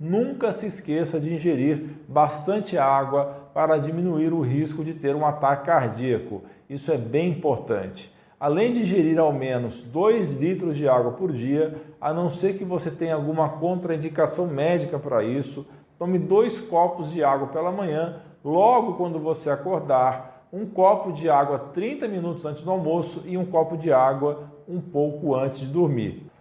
Nunca se esqueça de ingerir bastante água para diminuir o risco de ter um ataque cardíaco. Isso é bem importante. Além de ingerir ao menos 2 litros de água por dia, a não ser que você tenha alguma contraindicação médica para isso, tome dois copos de água pela manhã, logo quando você acordar, um copo de água 30 minutos antes do almoço e um copo de água um pouco antes de dormir.